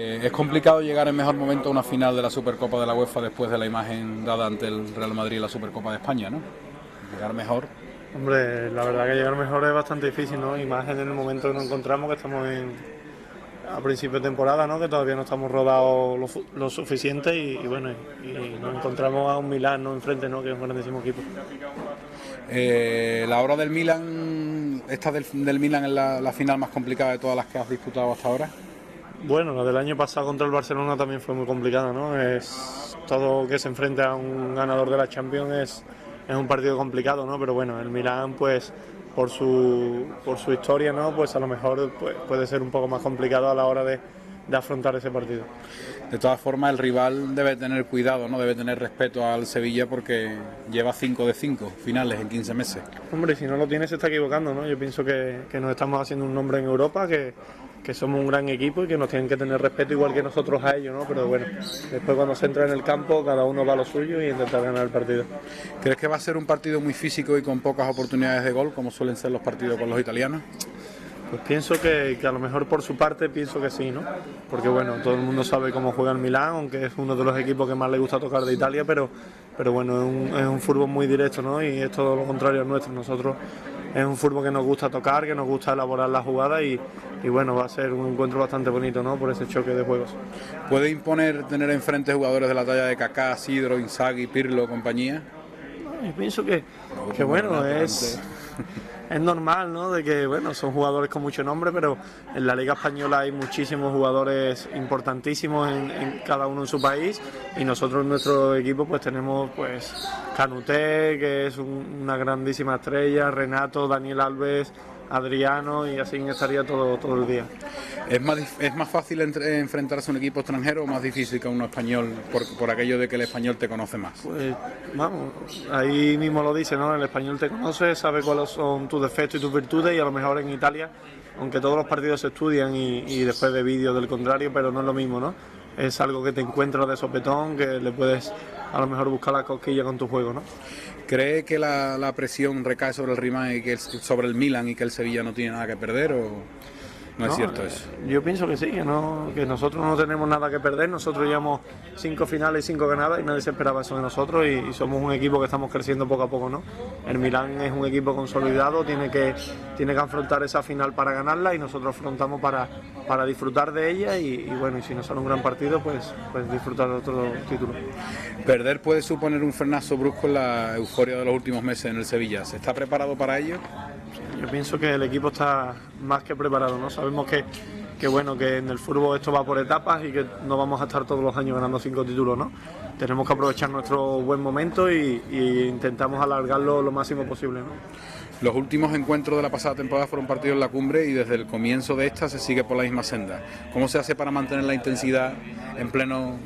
Eh, es complicado llegar en mejor momento a una final de la Supercopa de la UEFA después de la imagen dada ante el Real Madrid y la Supercopa de España, ¿no? Llegar mejor. Hombre, la verdad que llegar mejor es bastante difícil, ¿no? Imagen en el momento que nos encontramos, que estamos en, a principio de temporada, ¿no? que todavía no estamos rodados lo, suficiente y, bueno, y, nos encontramos a un Milán ¿no? enfrente, ¿no? que es un grandísimo equipo. Eh, la hora del Milan, esta del, del Milan es la, final más complicada de todas las que has disputado hasta ahora. Bueno, la del año pasado contra el Barcelona también fue muy complicada, ¿no? Es todo que se enfrente a un ganador de la Champions es, es un partido complicado, ¿no? Pero bueno, el Milan pues por su, por su historia, ¿no? Pues a lo mejor pues, puede ser un poco más complicado a la hora de, de afrontar ese partido. De todas formas, el rival debe tener cuidado, ¿no? Debe tener respeto al Sevilla porque lleva 5 de 5 finales en 15 meses. Hombre, si no lo tiene se está equivocando, ¿no? Yo pienso que, que nos estamos haciendo un nombre en Europa, que, que somos un gran equipo y que nos tienen que tener respeto igual que nosotros a ellos, ¿no? Pero bueno, después cuando se entra en el campo, cada uno va a lo suyo y intentar ganar el partido. ¿Crees que va a ser un partido muy físico y con pocas oportunidades de gol, como suelen ser los partidos con los italianos? Pues pienso que, a lo mejor por su parte pienso que sí, ¿no? Porque bueno, todo el mundo sabe cómo juega el Milán, aunque es uno de los equipos que más le gusta tocar de Italia, pero, pero bueno, es un, es un fútbol muy directo, ¿no? Y es todo lo contrario al nuestro. Nosotros es un fútbol que nos gusta tocar, que nos gusta elaborar la jugada y, bueno, va a ser un encuentro bastante bonito, ¿no? Por ese choque de juegos. ¿Puede imponer tener enfrente jugadores de la talla de Kaká, Sidro, Inzaghi, Pirlo, compañía? yo pienso que, que bueno, es es normal, ¿no? De que, bueno, son jugadores con mucho nombre, pero en la Liga Española hay muchísimos jugadores importantísimos en, cada uno en su país y nosotros en nuestro equipo pues tenemos pues Canuté, que es una grandísima estrella, Renato, Daniel Alves, Adriano y así estaría todo, todo el día. ¿Es más, ¿Es más fácil enfrentarse a un equipo extranjero o más difícil que a uno español por, por, aquello de que el español te conoce más? Pues vamos, ahí mismo lo dice, ¿no? El español te conoce, sabe cuáles son tus defectos y tus virtudes y a lo mejor en Italia, aunque todos los partidos se estudian y, y después de vídeos del contrario, pero no es lo mismo, ¿no? Es algo que te encuentras de sopetón, que le puedes a lo mejor buscar la cosquilla con tu juego, ¿no? ¿Cree que la, presión recae sobre el Rima y que sobre el Milan y que el Sevilla no tiene nada que perder o no, es cierto eso? Yo pienso que sí, que, no, que nosotros no tenemos nada que perder, nosotros llevamos cinco finales y cinco ganadas y nadie se esperaba eso de nosotros y, somos un equipo que estamos creciendo poco a poco, ¿no? El Milan es un equipo consolidado, tiene que, tiene que afrontar esa final para ganarla y nosotros afrontamos para, para disfrutar de ella y, bueno, y si nos sale un gran partido, pues, pues disfrutar de otro título. Perder puede suponer un frenazo brusco en la euforia de los últimos meses en el Sevilla. ¿Se está preparado para ello? Yo pienso que el equipo está más que preparado, ¿no? Sabemos que, que bueno, que en el fútbol esto va por etapas y que no vamos a estar todos los años ganando cinco títulos, ¿no? Tenemos que aprovechar nuestro buen momento y, intentamos alargarlo lo máximo posible, ¿no? Los últimos encuentros de la pasada temporada fueron partidos en la cumbre y desde el comienzo de esta se sigue por la misma senda. ¿Cómo se hace para mantener la intensidad en pleno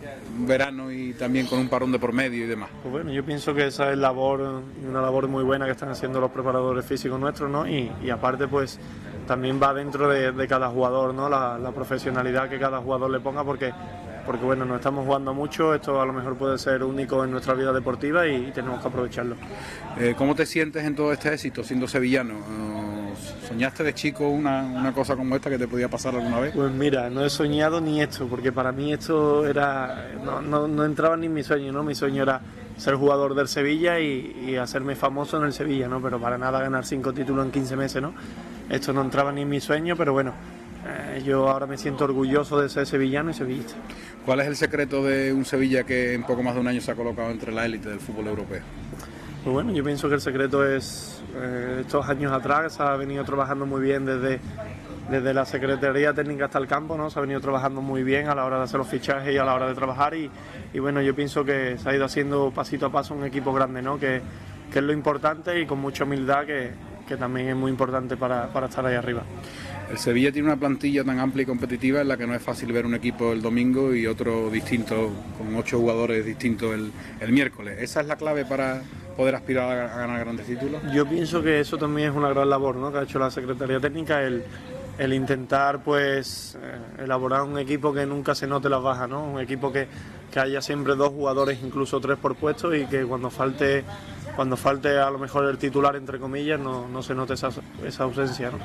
verano y también con un parón de por medio y demás? Pues bueno, yo pienso que esa es labor, una labor muy buena que están haciendo los preparadores físicos nuestros, ¿no? Y, aparte, pues también va dentro de, cada jugador, ¿no? La, la profesionalidad que cada jugador le ponga, porque porque bueno, nos estamos jugando mucho, esto a lo mejor puede ser único en nuestra vida deportiva y, tenemos que aprovecharlo. Eh, ¿Cómo te sientes en todo este éxito siendo sevillano? Eh, ¿Soñaste de chico una, una, cosa como esta que te podía pasar alguna vez? Pues mira, no he soñado ni esto, porque para mí esto era no, no, no entraba ni en mi sueño, ¿no? Mi sueño era ser jugador del Sevilla y, y, hacerme famoso en el Sevilla, ¿no? Pero para nada ganar cinco títulos en 15 meses, ¿no? Esto no entraba ni en mi sueño, pero bueno, eh, yo ahora me siento orgulloso de ser sevillano y sevillista. ¿Cuál es el secreto de un Sevilla que en poco más de un año se ha colocado entre la élite del fútbol europeo? Pues bueno, yo pienso que el secreto es eh, estos años atrás se ha venido trabajando muy bien desde, desde la Secretaría Técnica hasta el campo, ¿no? Se ha venido trabajando muy bien a la hora de hacer los fichajes y a la hora de trabajar y, y bueno, yo pienso que se ha ido haciendo pasito a paso un equipo grande, ¿no? Que, que es lo importante y con mucha humildad que, que también es muy importante para, para estar ahí arriba. El Sevilla tiene una plantilla tan amplia y competitiva en la que no es fácil ver un equipo el domingo y otro distinto, con ocho jugadores distintos el, el miércoles. ¿Esa es la clave para poder aspirar a ganar grandes títulos? Yo pienso que eso también es una gran labor ¿no? que ha hecho la Secretaría Técnica, el, el intentar pues eh, elaborar un equipo que nunca se note las bajas, ¿no? un equipo que, que haya siempre dos jugadores, incluso tres por puesto y que cuando falte cuando falte a lo mejor el titular entre comillas no, no se note esa, esa ausencia. ¿no?